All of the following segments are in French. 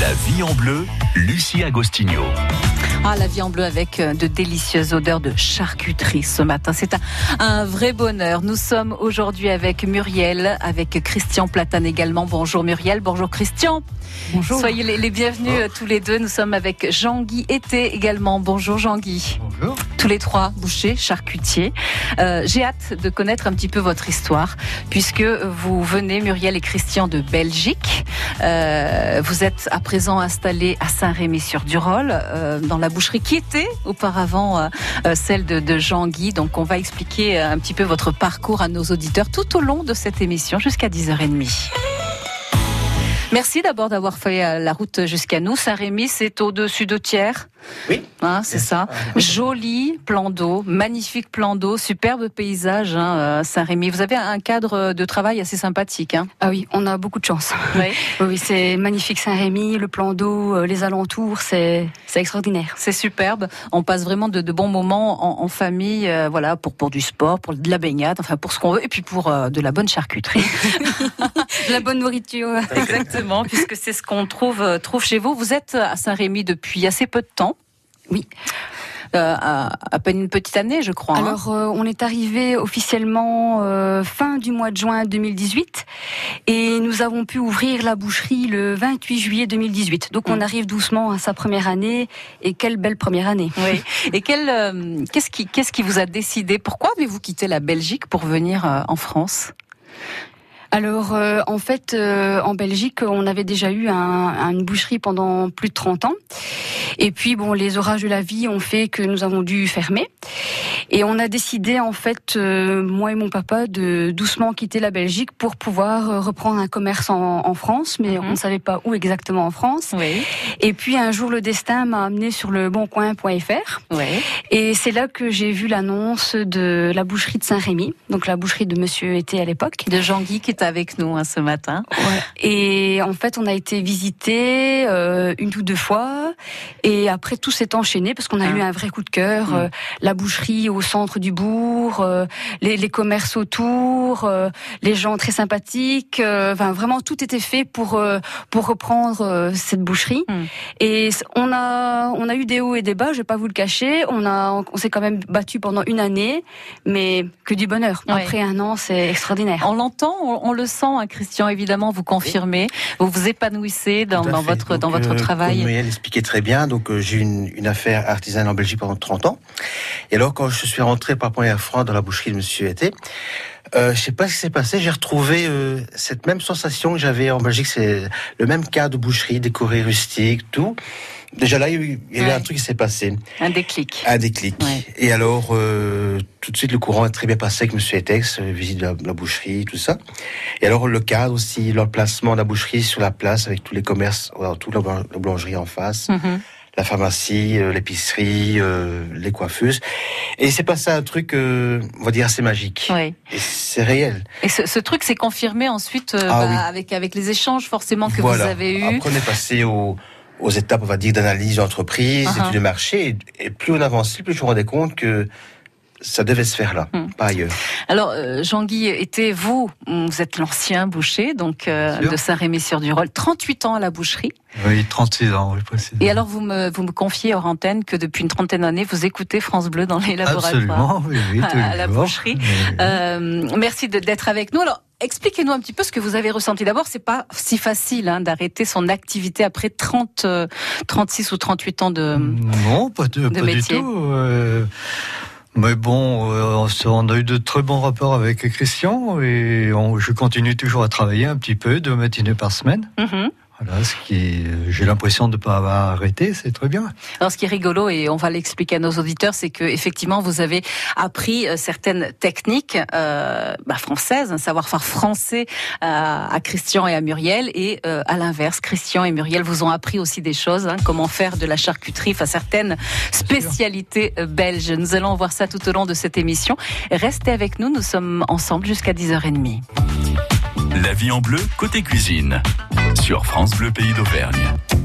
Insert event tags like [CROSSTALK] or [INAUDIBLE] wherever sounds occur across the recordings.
La vie en bleu, Lucie Agostinho. Ah, la vie en bleu avec euh, de délicieuses odeurs de charcuterie ce matin. C'est un, un vrai bonheur. Nous sommes aujourd'hui avec Muriel, avec Christian Platane également. Bonjour Muriel, bonjour Christian. Bonjour. Soyez les, les bienvenus euh, tous les deux. Nous sommes avec Jean-Guy Été également. Bonjour Jean-Guy. Bonjour. Tous les trois bouchers, charcutiers. Euh, J'ai hâte de connaître un petit peu votre histoire, puisque vous venez, Muriel et Christian, de Belgique. Euh, vous êtes à présent installés à Saint-Rémy-sur-Durol, euh, dans la boucherie qui était auparavant euh, euh, celle de, Jean-Guy. Donc on va expliquer euh, un petit peu votre parcours à nos auditeurs tout au long de cette émission jusqu'à 10h30. Merci d'abord d'avoir fait la route jusqu'à nous. Saint-Rémy, c'est au-dessus de Thiers. Oui. Hein, c'est ça. [LAUGHS] Joli plan d'eau, magnifique plan d'eau, superbe paysage, hein, euh, Saint-Rémy. Vous avez un cadre de travail assez sympathique. Hein. Ah oui, on a beaucoup de chance. [LAUGHS] Oui. Oui, c'est magnifique Saint-Rémy, le plan d'eau, euh, les alentours, c'est c'est extraordinaire. C'est superbe. On passe vraiment de, de bons moments en, en famille, euh, voilà, pour pour du sport, pour de la baignade, enfin pour ce qu'on veut, et puis pour euh, de la bonne charcuterie. [LAUGHS] De la bonne nourriture. Exactement, puisque c'est ce qu'on trouve trouve chez vous. Vous êtes à Saint-Rémy depuis assez peu de temps. Oui. Euh, à, à peine une petite année, je crois. hein. Alors, euh, on est arrivé officiellement euh, fin du mois de juin 2018 et nous avons pu ouvrir la boucherie le 28 juillet 2018. Donc, Mm. on arrive doucement à sa première année et quelle belle première année. Oui. [LAUGHS] Et quel, qu'est-ce qui, qu'est-ce qui vous a décidé? Pourquoi avez-vous quitté la Belgique pour venir en France? Alors, euh, en fait, euh, en Belgique, on avait déjà eu un, un- une boucherie pendant plus de 30 ans. Et puis, bon, les orages de la vie ont fait que nous avons dû fermer. Et on a décidé, en fait, euh, moi et mon papa, de doucement quitter la Belgique pour pouvoir euh, reprendre un commerce en, en France, mais Mhm. on ne savait pas où exactement en France. Oui. Et puis, un jour, le destin m'a amené sur le boncoin.fr. Oui. Et c'est là que j'ai vu l'annonce de la boucherie de Saint-Rémy, donc la boucherie de Monsieur Été à l'époque. De Jean-Guy qui est avec nous hein, ce matin. Et en fait, on a été visité euh, une ou deux fois. Et après, tout s'est enchaîné parce qu'on a Ah. eu un vrai coup de cœur. Mm. Euh, la boucherie au centre du bourg, euh, les, les commerces autour, euh, les gens très sympathiques. euh, Enfin, vraiment, tout était fait pour euh, pour reprendre euh, cette boucherie. Mm. Et on a on a eu des hauts et des bas. Je vais pas vous le cacher. On a on s'est quand même battu pendant une année, mais que du bonheur. Ouais. Après un an, c'est extraordinaire. On l'entend, on, on le sent, hein, Christian. Évidemment, vous confirmez. Vous vous épanouissez dans, dans votre Donc, dans votre euh, Comme travail. Muriel expliquait très bien, donc euh, j'ai eu une, une affaire artisanale en Belgique pendant 30 ans. Et alors, quand je suis rentré par première fois dans la boucherie de Monsieur Été, euh, je sais pas ce qui s'est passé, j'ai retrouvé euh, cette même sensation que j'avais en Belgique, c'est le même cas de boucherie, décoré rustique, tout. Déjà là, il y a eu, il y a eu Ouais. un truc qui s'est passé, Un déclic. un déclic. Ouais. Et alors, euh, tout de suite, le courant est très bien passé avec Monsieur Etex, euh, visite de la, de la boucherie, tout ça. Et alors, le cadre aussi, l'emplacement de la boucherie sur la place avec tous les commerces, alors, toute la, la boulangerie en face, Mhm. La pharmacie, euh, l'épicerie, euh, les coiffeuses. Et il s'est passé un truc, euh, on va dire, assez magique. Oui. Et c'est réel. Et ce, ce truc s'est confirmé ensuite Ah bah, oui. avec avec les échanges forcément que voilà. vous avez eus. Après, on est passé au- aux étapes, on va dire, d'analyse d'entreprise, Uh-huh. d'études de marché. Et, et plus on avançait, plus je me rendais compte que ça devait se faire là, Hmm. pas ailleurs. Alors, euh, Jean-Guy, était vous, vous êtes l'ancien boucher donc euh, de Saint-Rémy-sur-Durol, 38 ans à la boucherie. Oui, 36 ans, oui, précisément. Et alors, vous me, vous me confiez hors antenne que depuis une trentaine d'années, vous écoutez France Bleu dans les laboratoires. Absolument, oui, oui, [LAUGHS] à les la boucherie. Oui. Euh, merci d'être avec nous. Alors, expliquez-nous un petit peu ce que vous avez ressenti. D'abord, c'est pas si facile hein, d'arrêter son activité après 30, euh, 36 ou 38 ans de. Non, pas, de, pas du métier. tout. euh, mais bon, euh, on a eu de très bons rapports avec Christian et on- je continue toujours à travailler un petit peu, deux matinées par semaine. Mhm. Voilà, ce qui, j'ai l'impression de ne pas avoir arrêté, c'est très bien. Alors, ce qui est rigolo, et on va l'expliquer à nos auditeurs, c'est que effectivement, vous avez appris euh, certaines techniques euh, bah, françaises, un savoir-faire français à, à Christian et à Muriel, et euh, à l'inverse, Christian et Muriel vous ont appris aussi des choses, hein, comment faire de la charcuterie, enfin certaines spécialités belges. Nous allons voir ça tout au long de cette émission. Restez avec nous, nous sommes ensemble jusqu'à 10h30. La vie en bleu, côté cuisine. Sur France Bleu Pays d'Auvergne.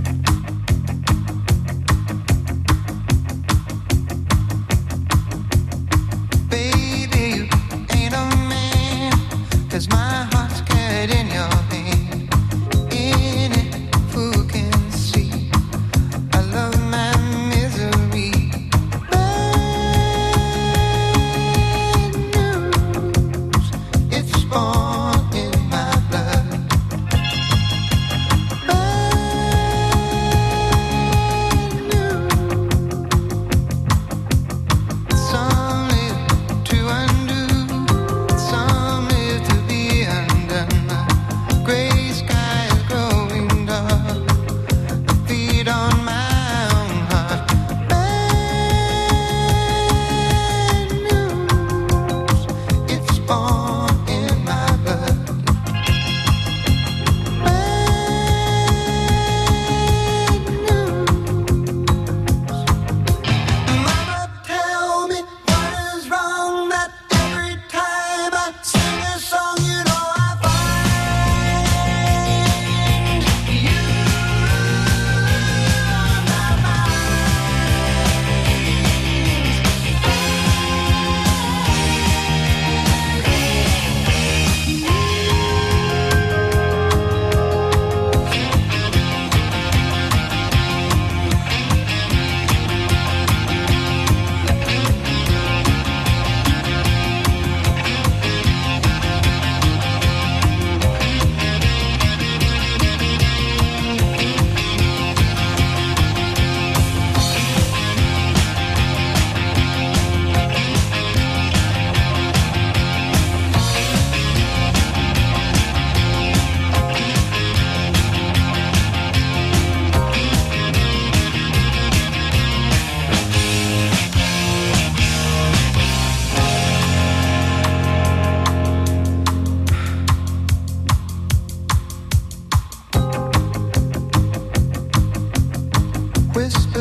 whisper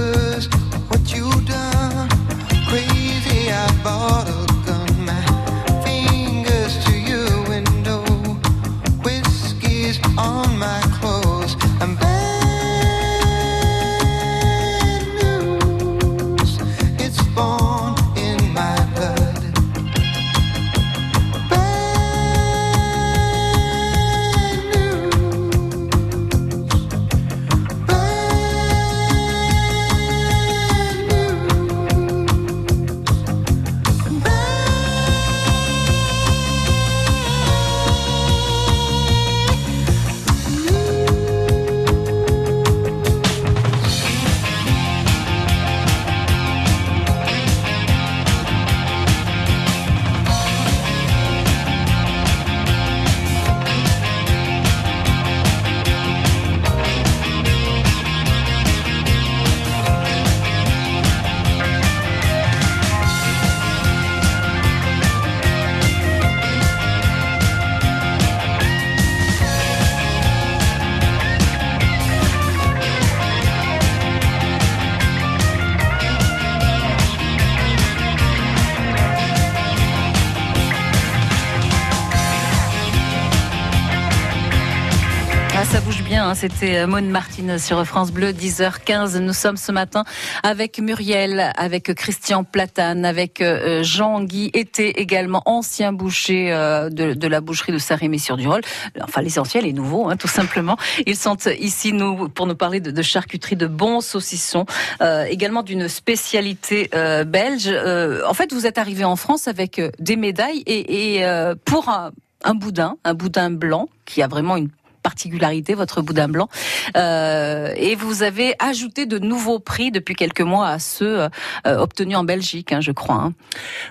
hein. c'était euh, Maune Martine sur France Bleu, 10h15. Nous sommes ce matin avec Muriel, avec Christian Platane, avec euh, Jean-Guy Été également, ancien boucher euh, de, de la boucherie de Saint-Rémy-sur-Durol. Enfin, l'essentiel est nouveau, hein, tout simplement. Ils sont ici nous pour nous parler de, de charcuterie, de bons saucissons, euh, également d'une spécialité euh, belge. Euh, en fait, vous êtes arrivé en France avec euh, des médailles et, et euh, pour un, un boudin, un boudin blanc qui a vraiment une particularité, votre boudin blanc. Euh, et vous avez ajouté de nouveaux prix depuis quelques mois à ceux euh, obtenus en Belgique, hein, je crois. hein.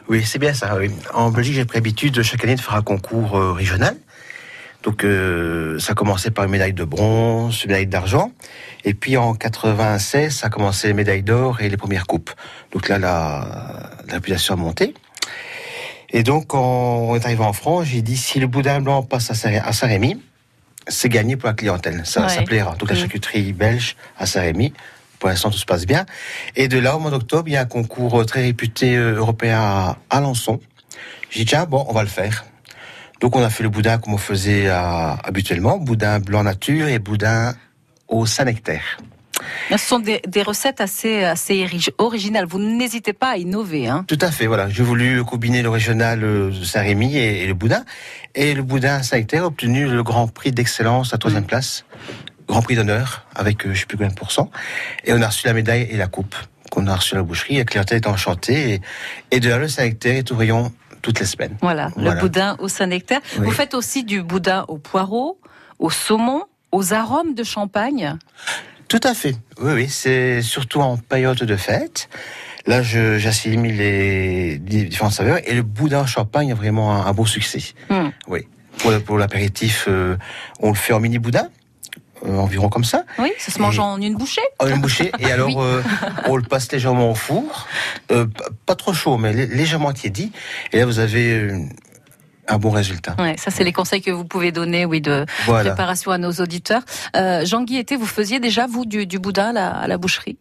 Oui, c'est bien ça. En Belgique, j'ai pris l'habitude de chaque année de faire un concours euh, régional. Donc, euh, ça a commencé par une médaille de bronze, une médaille d'argent. Et puis, en 96, ça a commencé les médailles d'or et les premières coupes. Donc là, la, la réputation a monté. Et donc, quand on est arrivé en France, j'ai dit, si le boudin blanc passe à Saint-Rémy, c'est gagné pour la clientèle. Ça, Ouais. ça plaira. Donc, la charcuterie belge à Saint-Rémy, pour l'instant, tout se passe bien. Et de là, au mois d'octobre, il y a un concours très réputé euh, européen à Alençon. J'ai dit, tiens, bon, on va le faire. Donc, on a fait le boudin comme on faisait euh, habituellement, boudin blanc nature et boudin au Saint-Nectaire. Ce sont des, des recettes assez, assez ori- originales. Vous n'hésitez pas à innover. Hein. Tout à fait, voilà. J'ai voulu combiner le régional euh, Saint-Rémy et, et le boudin. Et le boudin Saint-Nectaire a obtenu le grand prix d'excellence à troisième place. Grand prix d'honneur, avec euh, je sais plus combien de pourcents. Et on a reçu la médaille et la coupe qu'on a reçue à la boucherie. La clientèle est enchantée. Et, et de là, le Saint-Nectaire est au rayon toutes les semaines. Voilà, le boudin au Saint-Nectaire. Oui. Vous faites aussi du boudin au poireau, au saumon, aux arômes de champagne. Tout à fait. Oui, oui, c'est surtout en période de fête. Là, j'assimile les différentes saveurs et le boudin champagne a vraiment un, un beau succès. Hmm. Oui. Pour, pour l'apéritif, euh, on le fait en mini boudin, euh, environ comme ça, Oui, ça se mange Et- en une bouchée. en une bouchée. Et [LAUGHS] alors, Oui. euh, on le passe légèrement au four, euh, pas trop chaud, mais lé- légèrement tiédi. Et là, vous avez un bon résultat. Ouais, ça c'est les conseils que vous pouvez donner, oui, de Voilà. préparation à nos auditeurs. Euh, Jean-Guy vous faisiez déjà vous du, du boudin à la, à la boucherie?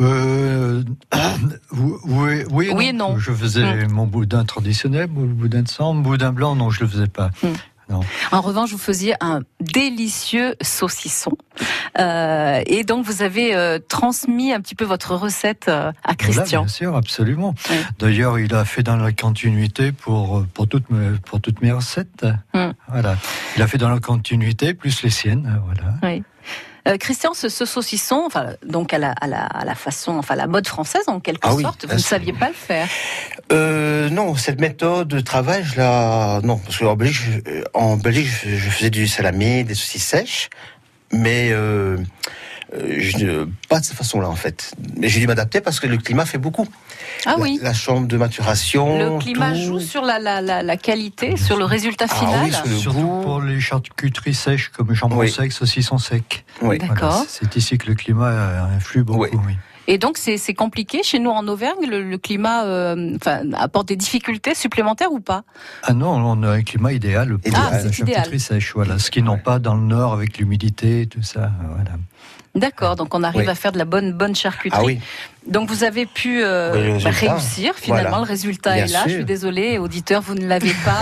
Euh, [COUGHS] oui, oui, oui, Oui non. Je faisais mon boudin traditionnel, mon boudin de sang, mon boudin blanc, non, je le faisais pas. Mm. Non. En revanche, vous faisiez un délicieux saucisson. Euh, et donc, vous avez euh, transmis un petit peu votre recette euh, à Christian. bien sûr, absolument. Oui. D'ailleurs, il a fait dans la continuité pour, pour, toutes, mes, pour toutes mes recettes. Mm. Voilà. Il a fait dans la continuité, plus les siennes. Voilà. Oui. Euh, Christian, ce, ce saucisson, enfin, donc à la, à, la, à la façon, enfin la mode française en quelque Ah oui, sorte, vous ne saviez pas le faire. Euh, non, cette méthode de travail, je la, non, parce qu'en Belgique, je- euh, en Belgique, je, je faisais du salami, des saucisses sèches, mais je, pas de cette façon-là en fait. Mais j'ai dû m'adapter parce que le climat fait beaucoup. Ah La- oui. La, chambre de maturation. Le climat tout. joue sur la, la, la, la qualité, sur le résultat Ah final. oui, sur le Surtout goût. pour les charcuteries sèches comme jambon Oui. sec, saucisson sec. Oui. D'accord. Voilà, c'est ici que le climat euh, influe beaucoup. Oui. oui. Et donc c'est compliqué chez nous en Auvergne, le, le climat euh, apporte des difficultés supplémentaires ou pas? Ah non, on a un climat idéal pour Ah, la idéal. charcuterie sèche. Voilà, ce qu'ils n'ont pas dans le nord avec l'humidité et tout ça. Voilà. D'accord, donc on arrive Oui. à faire de la bonne bonne charcuterie. Ah oui, Donc vous avez pu euh, Oui, bah, réussir finalement. Voilà. Le résultat Bien est là. Je suis désolée, auditeur, vous ne l'avez pas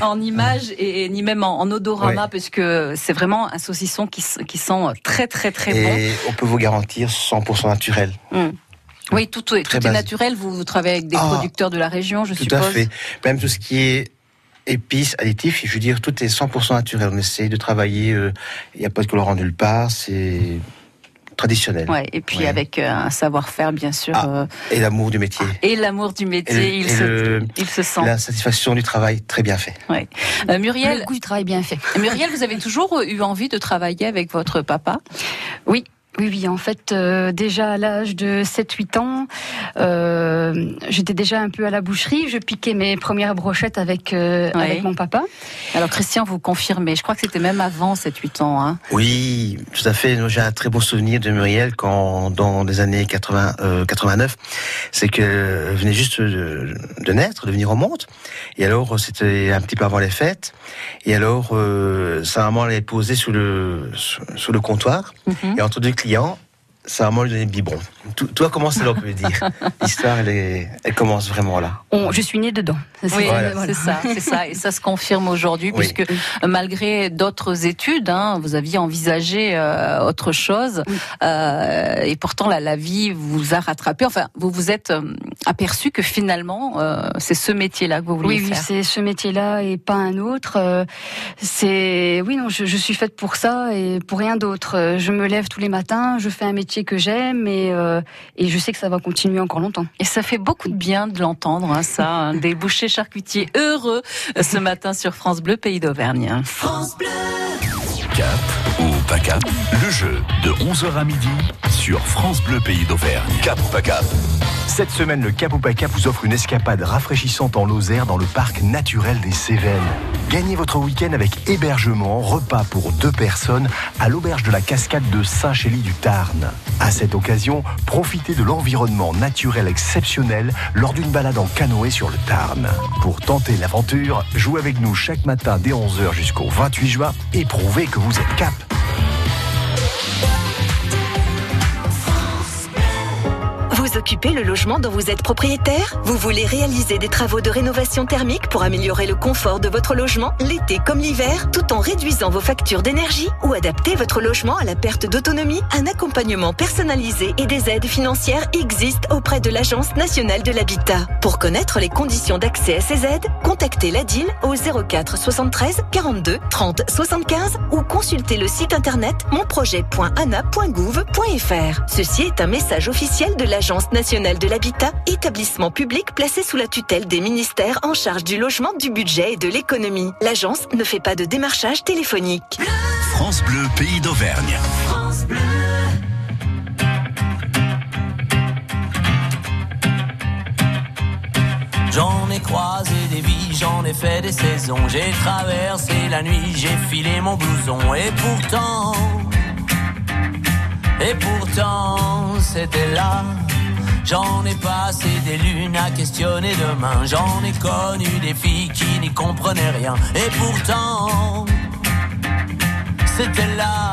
[LAUGHS] [LAUGHS] en image et, et ni même en, en odorama, parce que c'est vraiment un saucisson qui, qui sent très très très bon. et on peut vous garantir 100% naturel. Mm. Oui, tout, est- tout naturel. Vous, vous travaillez avec des Ah, producteurs de la région, je Tout suppose. à fait. Même tout ce qui est épices, additifs, je veux dire, tout est 100% naturel. On essaye de travailler, euh, il n'y a pas de colorant nulle part, c'est traditionnel. Ouais, et puis Ouais. avec euh, un savoir-faire, bien sûr, Ah, euh, Et l'amour du métier. et l'amour du métier, Et- il, et se, le- il se sent. La satisfaction du travail, très bien fait. Ouais. Euh, Muriel, Le goût du travail bien fait. Muriel, vous avez toujours eu envie de travailler avec votre papa? Oui. Oui, oui, en fait, euh, déjà à l'âge de 7-8 ans, euh, j'étais déjà un peu à la boucherie. Je piquais mes premières brochettes avec, euh, avec mon papa. Alors Christian, vous confirmez, je crois que c'était même avant 7-8 ans. Hein. Oui, tout à fait. J'ai un très bon souvenir de Muriel quand, dans les années 80, euh, 89, c'est qu'elle venait juste de, de naître, de venir au monde. Et alors, c'était un petit peu avant les fêtes. Et alors, euh, sa maman l'avait posée sous le, sous, sous le comptoir. Mhm. Et entre deux clients, sa maman lui donnait le biberon. Tout, tout a commencé là, on peut dire. [LAUGHS] L'histoire, elle, est- elle commence vraiment là. On- je suis née dedans. C'est- Oui, voilà. c'est ça, c'est ça, et ça se confirme aujourd'hui, Oui. puisque malgré d'autres études, hein, vous aviez envisagé euh, autre chose, Oui. euh, et pourtant la, la vie vous a rattrapé. Enfin, vous vous êtes euh, aperçu que finalement, euh, c'est ce métier-là que vous vouliez Oui, oui, faire. c'est ce métier-là et pas un autre. Euh, C'est oui, non, je, je suis faite pour ça et pour rien d'autre. Je me lève tous les matins, je fais un métier que j'aime et, euh, et je sais que ça va continuer encore longtemps. Et ça fait beaucoup de bien de l'entendre, hein, ça, hein, des bouchers charcutiers heureux euh, ce matin sur France Bleu, pays d'Auvergne. Cap ou pas cap Le jeu de 11h à midi France Bleu Pays d'Auvergne. Cap ou pas cap Cette semaine, le Cap ou pas Cap vous offre une escapade rafraîchissante en Lozère dans le parc naturel des Cévennes. Gagnez votre week-end avec hébergement, repas pour deux personnes à l'auberge de la cascade de Saint-Chély du Tarn. À cette occasion, profitez de l'environnement naturel exceptionnel lors d'une balade en canoë sur le Tarn. Pour tenter l'aventure, jouez avec nous chaque matin dès 11h jusqu'au 28 juin et prouvez que vous êtes Cap. Vous occupez le logement dont vous êtes propriétaire? Vous voulez réaliser des travaux de rénovation thermique pour améliorer le confort de votre logement l'été comme l'hiver tout en réduisant vos factures d'énergie ou adapter votre logement à la perte d'autonomie? Un accompagnement personnalisé et des aides financières existent auprès de l'Agence nationale de l'habitat. Pour connaître les conditions d'accès à ces aides, contactez l'ADIL au 04 73 42 30 75 ou consultez le site internet monprojet.ana.gouv.fr. Ceci est un message officiel de l'Agence nationale de l'habitat, établissement public placé sous la tutelle des ministères en charge du logement, du budget et de l'économie. L'agence ne fait pas de démarchage téléphonique. France Bleu Pays d'Auvergne. J'en ai croisé des vies, j'en ai fait des saisons. J'ai traversé la nuit, j'ai filé mon blouson. Et pourtant, et pourtant, c'était là. J'en ai passé des lunes à questionner demain. J'en ai connu des filles qui n'y comprenaient rien. Et pourtant, c'était là,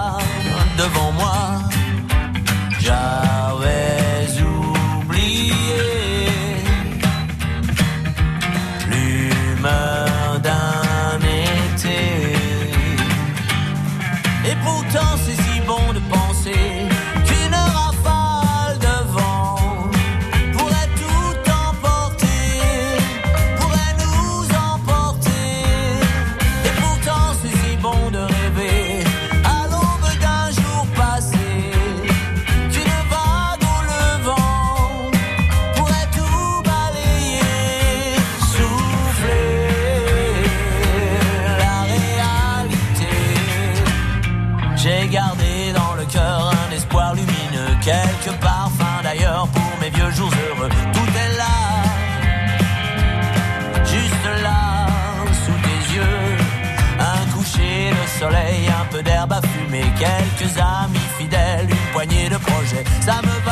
peu d'herbe à fumer, quelques amis fidèles, une poignée de projets. Ça me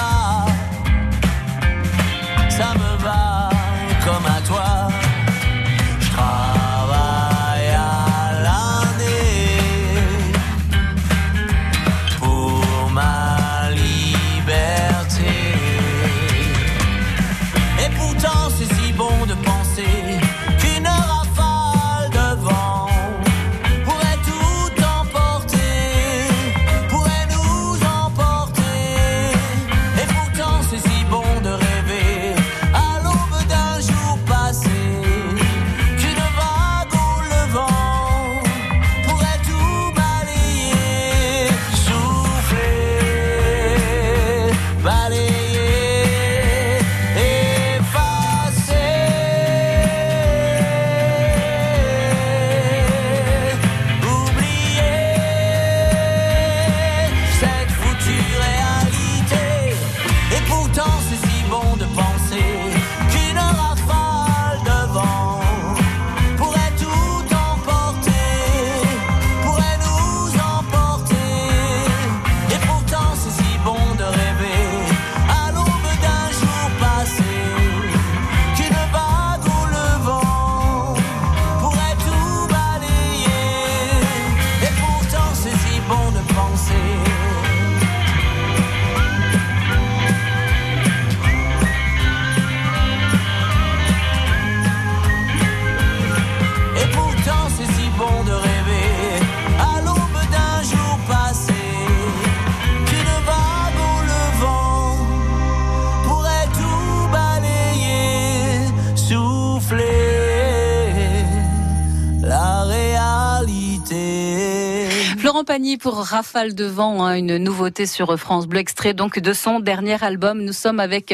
Pour Rafale de vent, hein, une nouveauté sur France Bleu, extrait donc de son dernier album. Nous sommes avec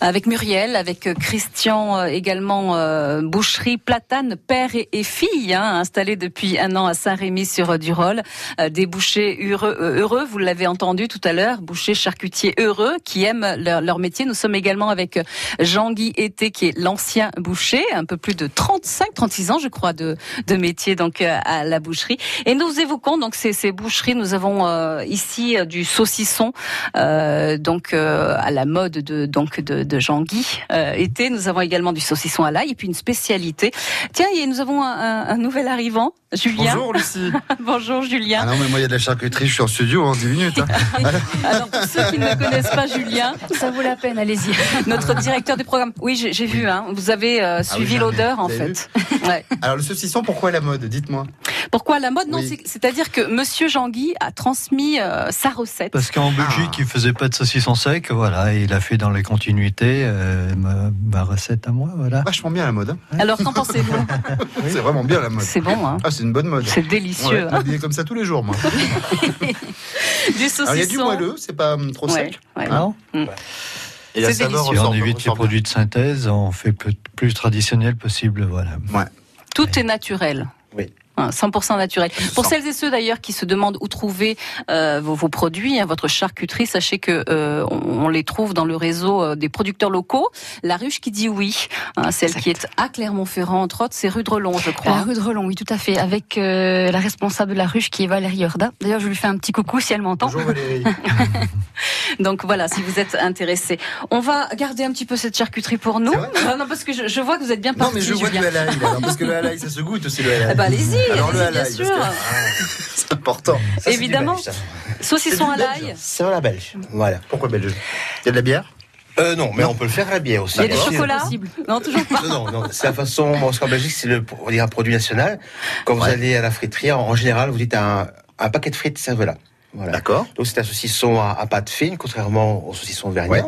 avec Muriel, avec Christian euh, également euh, Boucherie Platane, père et, fille, hein, depuis un an à Saint-Rémy sur Durol. Euh, des bouchers heureux, vous l'avez entendu tout à l'heure, bouchers charcutiers heureux qui aiment leur, métier. Nous sommes également avec Jean-Guy Été qui est l'ancien boucher, un peu plus de 35, 36 ans je crois de, de métier donc à la boucherie. Et nous évoquons donc ces, ces boucheries. Nous avons euh, ici euh, du saucisson, euh, donc euh, à la mode de donc de, de Jean-Guy euh, Été. Nous avons également du saucisson à l'ail et puis une spécialité. Tiens, et nous avons un, un- un nouvel arrivant, Julien. Bonjour Lucie. [LAUGHS] Bonjour Julien. Ah non mais moi il y a de la charcuterie, je suis en studio en 10 minutes. hein. [LAUGHS] Alors pour ceux qui ne connaissent pas Julien, Ça vaut la peine, allez-y. notre directeur du programme. Oui, j'ai vu. Hein, vous avez euh, Ah oui, suivi l'odeur en fait. Ouais. Alors le saucisson, pourquoi la mode Dites-moi? Pourquoi la mode? Non, Oui. c'est-à-dire que Monsieur Jean-Guy a transmis euh, sa recette. Parce qu'en Belgique, Ah. il faisait pas de saucisson sec, voilà, et il a fait dans les continuités euh, ma, ma recette à moi, voilà. Vachement bien la mode. hein. Alors qu'en pensez-vous [LAUGHS] C'est vraiment bien la mode. C'est bon, hein Ah c'est une bonne mode. C'est Ouais, délicieux. hein. habillé comme ça tous les jours moi. [LAUGHS] Du saucisson. Alors il y a du moelleux, c'est pas hum, trop Ouais, sec. ouais. Non Et la C'est saveur Si ressort- on évite les produits de synthèse, on fait plus, plus traditionnel possible, voilà. Tout est naturel. Oui. Hein, 100% naturel. Pour celles et ceux d'ailleurs qui se demandent où trouver euh, vos, vos produits, hein, votre charcuterie, sachez que euh, on, on les trouve dans le réseau euh, des producteurs locaux. La ruche qui dit oui, hein, celle qui est à Clermont-Ferrand entre autres, c'est rue de Relon, je crois. La rue de Relon, oui, tout à fait, avec euh, la responsable de la ruche qui est Valérie Horda. D'ailleurs, je lui fais un petit coucou si elle m'entend. Bonjour Valérie. [LAUGHS] Donc voilà, si vous êtes intéressé, on va garder un petit peu cette charcuterie pour nous. Ah non, parce que je, je vois que vous êtes bien Non parti. mais je vois du halaï parce que le halaï ça se goûte aussi le halaï. Eh ben, allez-y, Alors le bien sûr. [LAUGHS] c'est important. Ça, Évidemment. belge, ça. Saucisson à l'ail. C'est la belge. Voilà. Pourquoi belge? Il y a de la bière? Euh, non, mais on peut le faire à la bière aussi. Il y a du chocolat Non, toujours pas. Non, non, non, c'est la façon. Bon, parce qu'en Belgique, c'est le, on va dire un produit national. Quand vous allez à la friterie, en, en général, vous dites un, un paquet de frites, servez là. Voilà. D'accord. Donc c'est un saucisson à, à pâte fine, contrairement au saucisson. Ouais.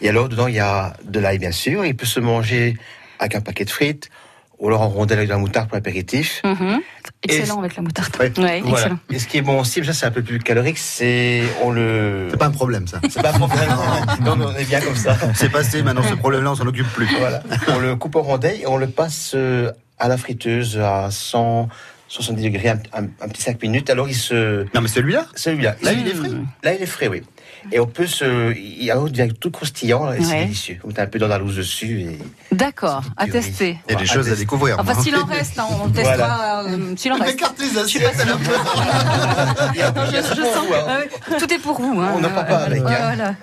Et alors dedans il y a de l'ail bien sûr. Il peut se manger avec un paquet de frites, ou alors en rondelles avec de la moutarde pour l'apéritif. Mhm. Excellent avec la moutarde. Ouais. Ouais. Voilà. Excellent. Et ce qui est bon aussi, ça c'est un peu plus calorique, c'est on le. C'est pas un problème ça. C'est pas un problème. non, non, on est bien comme ça. C'est passé, maintenant ce problème-là on s'en occupe plus. Voilà. On le coupe en rondelles et on le passe euh, à la friteuse à 170 degrés, un, un- un petit 5 minutes. Alors il se. Non mais celui-là Celui-là. Là il est frais. Là, il est frais, oui. Et on peut se. Il alors, il devient tout croustillant et c'est délicieux. On met un peu d'andalouse dessus. Et... D'accord, à tester. Il y a des Voilà, choses à tester. découvrir. Enfin, s'il en reste, hein, on testera. euh, s'il en reste. Écarte les Je suis pas assiettes à la [LAUGHS] Non, je, je sens que ah oui, tout est pour vous. Hein. On n'en parle pas avec, hein. Voilà.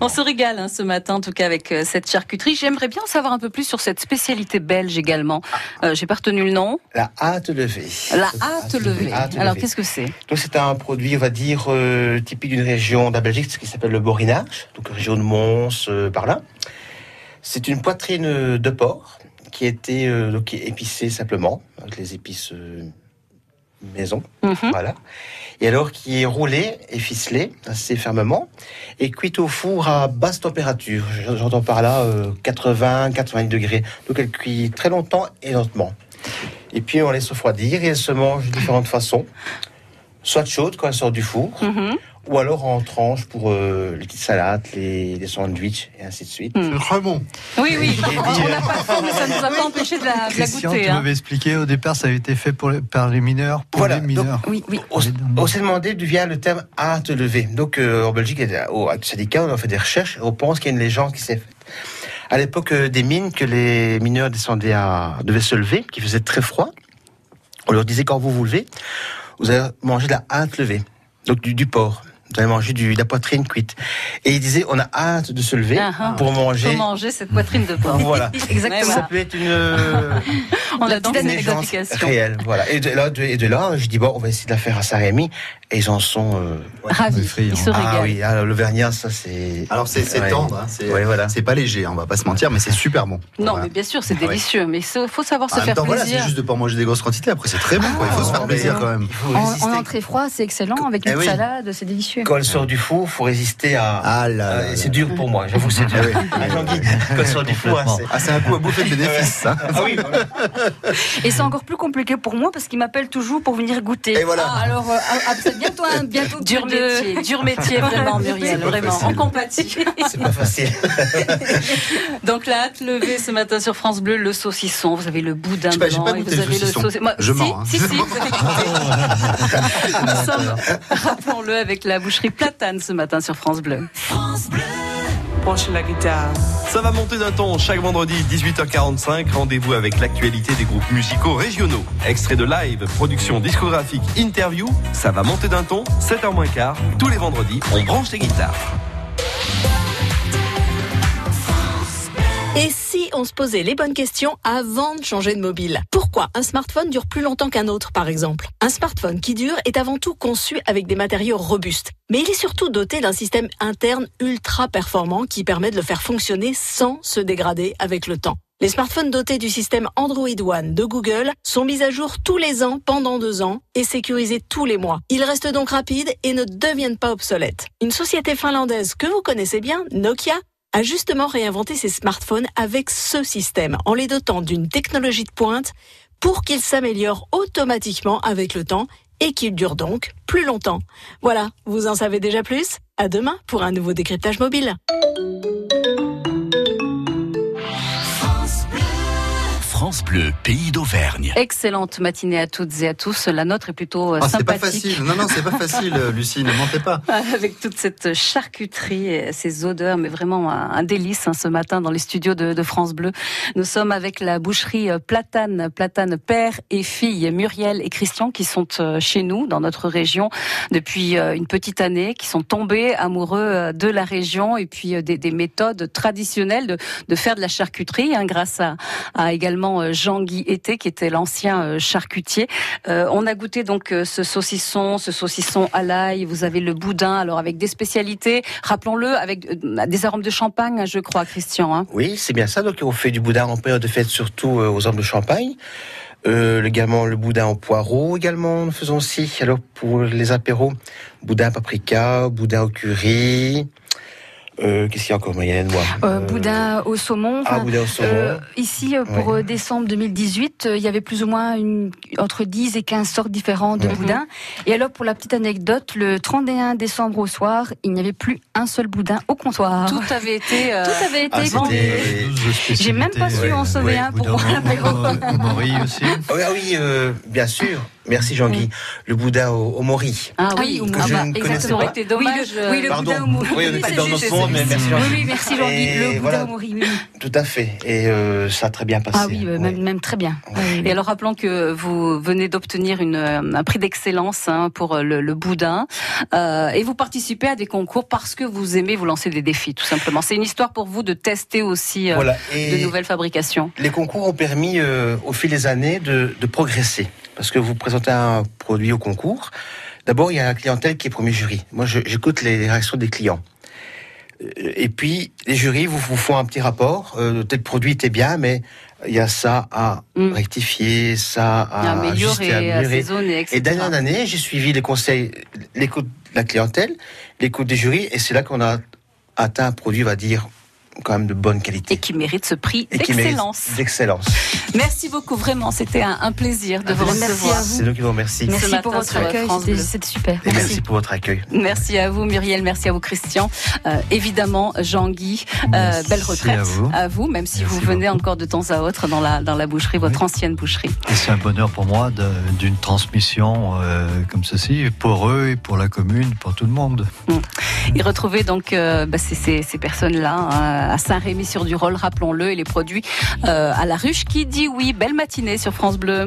On se régale hein, ce matin, en tout cas, avec euh, cette charcuterie. J'aimerais bien en savoir un peu plus sur cette spécialité belge également. Euh, J'ai pas retenu le nom. La hâte levée. La hâte levée. Alors, qu'est-ce que c'est? Donc, c'est un produit, on va dire, euh, typique d'une région de la Belgique, qui s'appelle le borinage, donc région de Mons, euh, par là. C'est une poitrine euh, de porc qui a été euh, donc, épicée simplement, avec les épices euh, maison. Mhm. Voilà. Et alors qui est roulée et ficelée assez fermement et cuite au four à basse température. J'entends par là 80-90 degrés. Donc elle cuit très longtemps et lentement. Et puis on laisse refroidir et elle se mange de différentes façons. Soit chaude quand elle sort du four, Mhm. Ou alors en tranches pour euh, les petites salades, les, les sandwichs et ainsi de suite. Mm. C'est très bon. Oui, oui. Dit, On n'a euh, pas faim, mais ça ne nous a pas empêché de la, de la Christian, goûter. tu hein. m'avais expliqué au départ, ça avait été fait pour les- par les mineurs, pour Voilà, les mineurs. Oui, oui. On, s'est demandé d'où vient le terme hâte levée. Donc euh, en Belgique, au syndicat, on a fait des recherches. On pense qu'il y a une légende qui s'est faite. À l'époque des mines, que les mineurs descendaient à, devaient se lever, qui faisait très froid. On leur disait quand vous vous levez, vous allez manger de la hâte levée, donc du, du porc. Manger du, de la poitrine cuite. Et ils disaient, on a hâte de se lever Ah, ah. pour manger. Pour manger cette poitrine de porc. Voilà. [LAUGHS] Exactement. Ça peut être une, euh, [LAUGHS] On a dans une cette explication. réelle. Voilà. Et de là, de, et de là, je dis bon, on va essayer de la faire à Saint-Rémy. Et ils en sont euh, Ravi. friands. Il se ah régale. oui, ah, le Vergnat, ça c'est. Alors c'est Ouais. tendre, hein, c'est Ouais, voilà. pas léger, hein, on va pas se mentir, mais c'est super bon. Non, Voilà. mais bien sûr, c'est Ah délicieux. Mais il faut savoir En se faire temps, voilà, plaisir. c'est juste de pas manger des grosses quantités. Après, c'est très bon. quoi. Il faut se faire Ah, plaisir quand même. En, entrée froid, c'est excellent. Avec une Eh oui. salade, c'est délicieux. Quand elle sort du four, faut résister à. Ah là Ah, c'est dur pour moi, j'avoue c'est dur. [LAUGHS] Ah. Ah, quand elle sort du four, hein, c'est. Ah, c'est un coup à bouffer de bénéfices, [LAUGHS] ça. Ah oui, voilà. [LAUGHS] Et c'est encore plus compliqué pour moi parce qu'il m'appelle toujours pour venir goûter. Et voilà. Ah, alors, euh, ah, ah, c'est bientôt, un- bientôt [LAUGHS] Dur de- métier, [LAUGHS] dur métier vraiment Muriel, vraiment. facile. On compatit. C'est pas facile. Donc la hâte levée ce matin sur France Bleu, le saucisson, vous avez le boudin pas, blanc pas et vous avez le saucisson. Moi, Je si, mens, hein. Si, si, vous avez goûté. Nous sommes, rappelons-le, avec la boucherie Platane ce matin sur France Bleu. Ça va monter d'un ton chaque vendredi 18h45. Rendez-vous avec l'actualité des groupes musicaux régionaux. Extrait de live, production discographique, interview. Ça va monter d'un ton, 7h moins quart. Tous les vendredis, on branche les guitares. Et si on se posait les bonnes questions avant de changer de mobile? Pourquoi un smartphone dure plus longtemps qu'un autre, par exemple? Un smartphone qui dure est avant tout conçu avec des matériaux robustes. Mais il est surtout doté d'un système interne ultra performant qui permet de le faire fonctionner sans se dégrader avec le temps. Les smartphones dotés du système Android One de Google sont mis à jour tous les ans pendant deux ans et sécurisés tous les mois. Ils restent donc rapides et ne deviennent pas obsolètes. Une société finlandaise que vous connaissez bien, Nokia, a justement réinventé ses smartphones avec ce système en les dotant d'une technologie de pointe pour qu'ils s'améliorent automatiquement avec le temps et qu'ils durent donc plus longtemps. Voilà, vous en savez déjà plus? À demain pour un nouveau décryptage mobile. France Bleu, pays d'Auvergne. Excellente matinée à toutes et à tous. La nôtre est plutôt euh, Ah, c'est pas sympathique. facile. Non, non, c'est pas facile, euh, Lucie, ne mentez pas. [LAUGHS] Avec toute cette charcuterie et ces odeurs, mais vraiment un, un délice hein, ce matin dans les studios de, de France Bleu. Nous sommes avec la boucherie euh, Platane, Platane père et fille, Muriel et Christian, qui sont chez nous, dans notre région, depuis une petite année, qui sont tombés amoureux de la région et puis des, des méthodes traditionnelles de, de faire de la charcuterie, hein, grâce à, à également euh, Jean-Guy Été, qui était l'ancien euh, charcutier. Euh, on a goûté donc ce saucisson, ce saucisson à l'ail. Vous avez le boudin, alors avec des spécialités, rappelons-le, avec des arômes de champagne, je crois, Christian. Hein. Oui, c'est bien ça. Donc, on fait du boudin en période de fête, surtout aux armes de champagne. Euh, également le boudin au poireau, également, nous faisons aussi. Alors, pour les apéros, boudin paprika, boudin au curry. Euh, Qu'est-ce qu'il y a encore, Mayenne, moi Euh, Euh, boudin au saumon. Ah, Enfin, boudin au saumon. euh, ici, pour Ouais. décembre 2018, euh, il y avait plus ou moins une, entre 10 et 15 sortes différentes de Ouais. boudin. Et alors, pour la petite anecdote, le 31 décembre au soir, il n'y avait plus un seul boudin au comptoir. Tout avait été. [LAUGHS] euh, Tout avait été Ah, J'ai même pas su en sauver un pour moi. Au Maury aussi. Ah [LAUGHS] oui, ah oui, euh, bien sûr. Merci Jean-Guy. Le boudin au, au Maury. Ah oui, oui, que ah je bah, ne exactement. aurait été dommage. Oui, le, oui, le Pardon. boudin au Maury. Oui, on était dans notre monde, mais merci Jean-Guy. Oui, oui, merci Jean-Guy. Le boudin voilà. oui. Tout à fait. Et euh, ça a très bien passé. Ah oui, euh, Ouais. même, même très bien. Et alors rappelons que vous venez d'obtenir euh, un prix d'excellence hein, pour le, le boudin euh, et vous participez à des concours parce que vous aimez vous lancer des défis tout simplement. C'est une histoire pour vous de tester aussi euh, Voilà. de nouvelles fabrications. les concours ont permis, euh, au fil des années, de, de progresser. Parce que vous présentez un produit au concours. D'abord, il y a la clientèle qui est premier jury. Moi, j'écoute les réactions des clients. Et puis, les jurys vous, vous font un petit rapport. Euh, tel produit était bien, mais il y a ça à Mm. rectifier, ça à ajuster, à améliorer, améliorer. assaisonner, etc. Et d'année en année, j'ai suivi les conseils, l'écoute de la clientèle, l'écoute des jurys, et c'est là qu'on a atteint un produit, on va dire, quand même de bonne qualité. et qui mérite ce prix d'excellence. D'excellence. Merci beaucoup, vraiment, c'était un, un plaisir de vous Merci recevoir. C'est nous qui vous remercions. Merci pour votre accueil, c'était super. Et merci. Merci. pour votre accueil. Merci à vous Muriel, merci à vous Christian. Euh, évidemment Jean-Guy, euh, belle retraite à vous. même si Merci vous venez beaucoup. encore de temps à autre dans la, dans la boucherie, votre ancienne boucherie. Et c'est un bonheur pour moi d'une transmission euh, comme ceci, pour eux et pour la commune, pour tout le monde. Et retrouver donc euh, bah, ces, ces, ces personnes-là hein, Saint-Rémy-sur-du-Rôle, rappelons-le, et les produits euh, à la ruche qui dit oui. Belle matinée sur France Bleu.